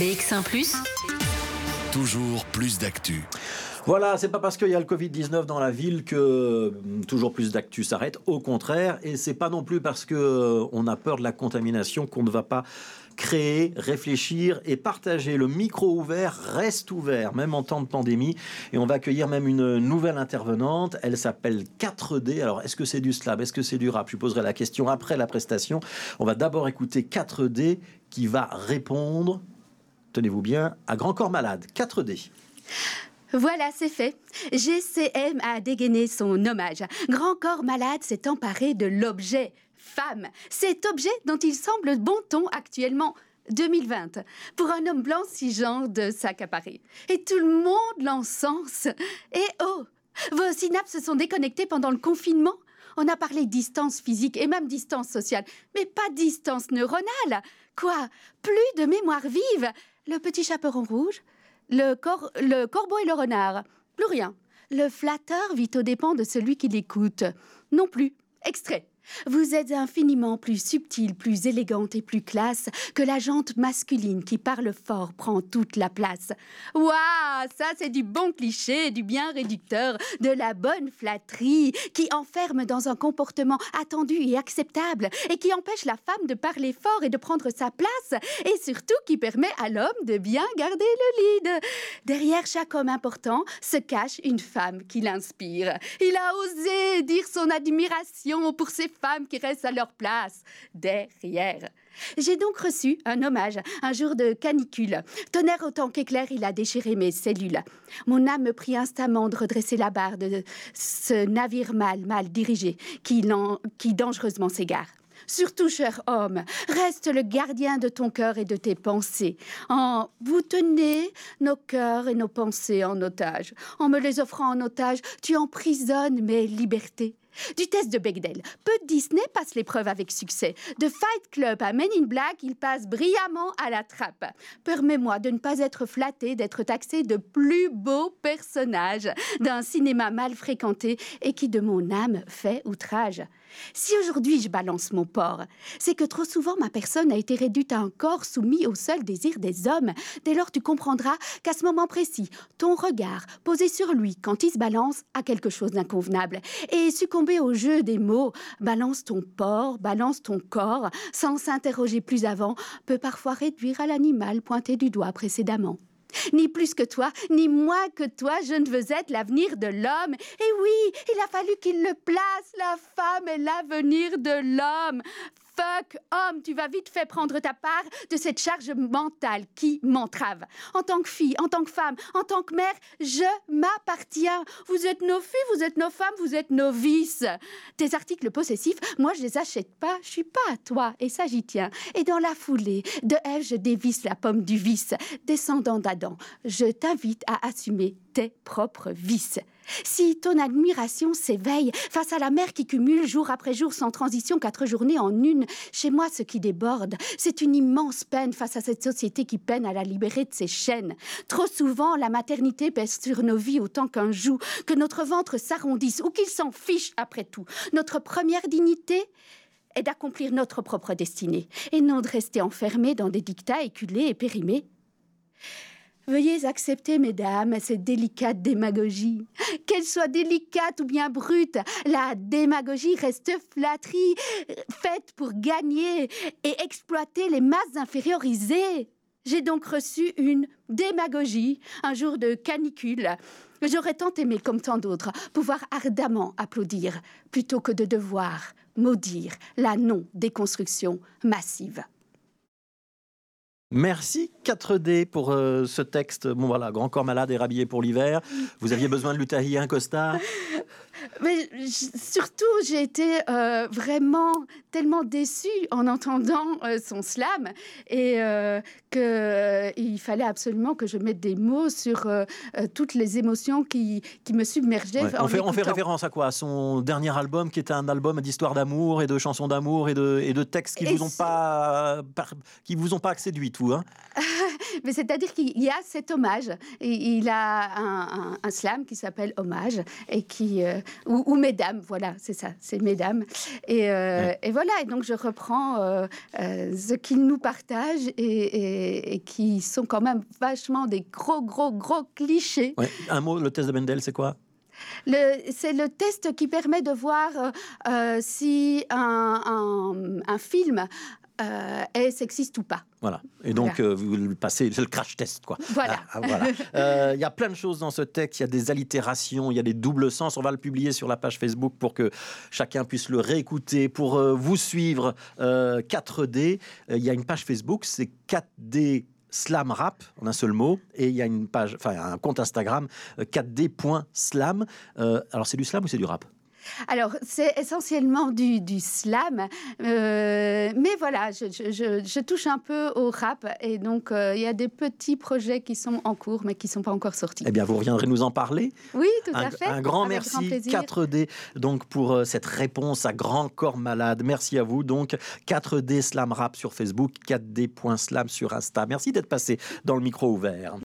BX1 ⁇ Toujours plus d'actu. Voilà, c'est pas parce qu'il y a le Covid-19 dans la ville que hum, toujours plus d'actu s'arrête. Au contraire, et c'est pas non plus parce que euh, on a peur de la contamination qu'on ne va pas créer, réfléchir et partager. Le micro ouvert reste ouvert, même en temps de pandémie. Et on va accueillir même une nouvelle intervenante. Elle s'appelle 4D. Alors, est-ce que c'est du slab? Est-ce que c'est du rap? Je poserai la question après la prestation. On va d'abord écouter 4D qui va répondre, tenez-vous bien, à Grand Corps Malade. 4D. Voilà, c'est fait. GCM a dégainé son hommage. Grand Corps Malade s'est emparé de l'objet femme. Cet objet dont il semble bon ton actuellement. 2020, pour un homme blanc si genre de s'accaparer. Et tout le monde l'encense. Et oh, vos synapses se sont déconnectées pendant le confinement on a parlé distance physique et même distance sociale, mais pas distance neuronale. Quoi? Plus de mémoire vive Le petit chaperon rouge le, corbeau et le renard Plus rien. Le flatteur vit aux dépens de celui qui l'écoute Non plus. Extrait. Vous êtes infiniment plus subtile, plus élégante et plus classe que la jante masculine qui parle fort prend toute la place. Waouh, ça c'est du bon cliché, du bien réducteur, de la bonne flatterie qui enferme dans un comportement attendu et acceptable et qui empêche la femme de parler fort et de prendre sa place et surtout qui permet à l'homme de bien garder le lead. Derrière chaque homme important se cache une femme qui l'inspire. Il a osé dire son admiration pour ses femmes qui restent à leur place derrière. J'ai donc reçu un hommage un jour de canicule. Tonnerre autant qu'éclair, il a déchiré mes cellules. Mon âme me prit instamment de redresser la barre de ce navire mal, mal dirigé qui, qui dangereusement s'égare. Surtout, cher homme, reste le gardien de ton cœur et de tes pensées. En vous tenez nos cœurs et nos pensées en otage. En me les offrant en otage, tu emprisonnes mes libertés. Du test de Bechdel, peu de Disney passe l'épreuve avec succès. De Fight Club à Men in Black, il passe brillamment à la trappe. Permets-moi de ne pas être flatté d'être taxé de plus beau personnage d'un cinéma mal fréquenté et qui de mon âme fait outrage. Si aujourd'hui je balance mon porc, c'est que trop souvent ma personne a été réduite à un corps soumis au seul désir des hommes. Dès lors, tu comprendras qu'à ce moment précis, ton regard posé sur lui quand il se balance a quelque chose d'inconvenable. Et succomber au jeu des mots, balance ton porc, balance ton corps, sans s'interroger plus avant, peut parfois réduire à l'animal pointé du doigt précédemment. Ni plus que toi, ni moins que toi, je ne veux être l'avenir de l'homme. Et oui, il a fallu qu'il le place. La femme est l'avenir de l'homme. Fuck, homme, tu vas vite fait prendre ta part de cette charge mentale qui m'entrave. En tant que fille, en tant que femme, en tant que mère, je m'appartiens. Vous êtes nos filles, vous êtes nos femmes, vous êtes nos vices. Tes articles possessifs, moi je les achète pas, je suis pas à toi, et ça j'y tiens. Et dans la foulée, de Ève, je dévisse la pomme du vice. Descendant d'Adam, je t'invite à assumer tes propres vices. Si ton admiration s'éveille face à la mère qui cumule jour après jour sans transition quatre journées en une, chez moi ce qui déborde, c'est une immense peine face à cette société qui peine à la libérer de ses chaînes. Trop souvent, la maternité pèse sur nos vies autant qu'un joug, que notre ventre s'arrondisse ou qu'il s'en fiche après tout. Notre première dignité est d'accomplir notre propre destinée et non de rester enfermés dans des dictats éculés et périmés. Veuillez accepter, mesdames, cette délicate démagogie. Qu'elle soit délicate ou bien brute, la démagogie reste flatterie, faite pour gagner et exploiter les masses infériorisées. J'ai donc reçu une démagogie un jour de canicule. J'aurais tant aimé, comme tant d'autres, pouvoir ardemment applaudir plutôt que de devoir maudire la non-déconstruction massive. Merci 4D pour euh, ce texte. Bon voilà, grand corps malade et rhabillé pour l'hiver. Vous aviez besoin de lui un costard mais surtout, j'ai été euh, vraiment tellement déçue en entendant euh, son slam et euh, qu'il fallait absolument que je mette des mots sur toutes les émotions qui, qui me submergeaient. on, fait, on, fait, référence à quoi? À son dernier album qui était un album d'histoire d'amour et de chansons d'amour et de, et de textes qui ne vous, ont pas, qui vous ont pas séduit tout. Hein? Mais c'est-à-dire qu'il y a cet hommage. Et il a un, slam qui s'appelle Hommage et qui euh, ou, Mesdames, voilà, c'est ça, c'est Mesdames. Et, euh, et, voilà. Et donc je reprends euh, ce qu'il nous partage et, et, qui sont quand même vachement des gros, gros, gros clichés. Un mot, le test de Mendel, c'est quoi? C'est le test qui permet de voir si un, un, film euh, est sexiste ou pas. Voilà. Et donc, euh, vous le passez, c'est le crash test, quoi. Voilà. Ah, ah, euh, il y a plein de choses dans ce texte. Il y a des allitérations, il y a des doubles sens. On va le publier sur la page Facebook pour que chacun puisse le réécouter, pour vous suivre 4D. Il y a une page Facebook, c'est 4D slam rap en un seul mot et il y a une page enfin un compte Instagram 4d.slam alors c'est du slam ou c'est du rap? Alors, c'est essentiellement du, slam, euh, mais voilà, je, touche un peu au rap et donc euh, il y a des petits projets qui sont en cours mais qui ne sont pas encore sortis. Eh bien, vous reviendrez nous en parler Oui, tout à fait. Un grand merci, 4D, donc pour euh, cette réponse à Grand Corps Malade. Merci à vous. Donc, 4D Slam Rap sur Facebook, 4D.slam sur Insta. Merci d'être passé dans le micro ouvert.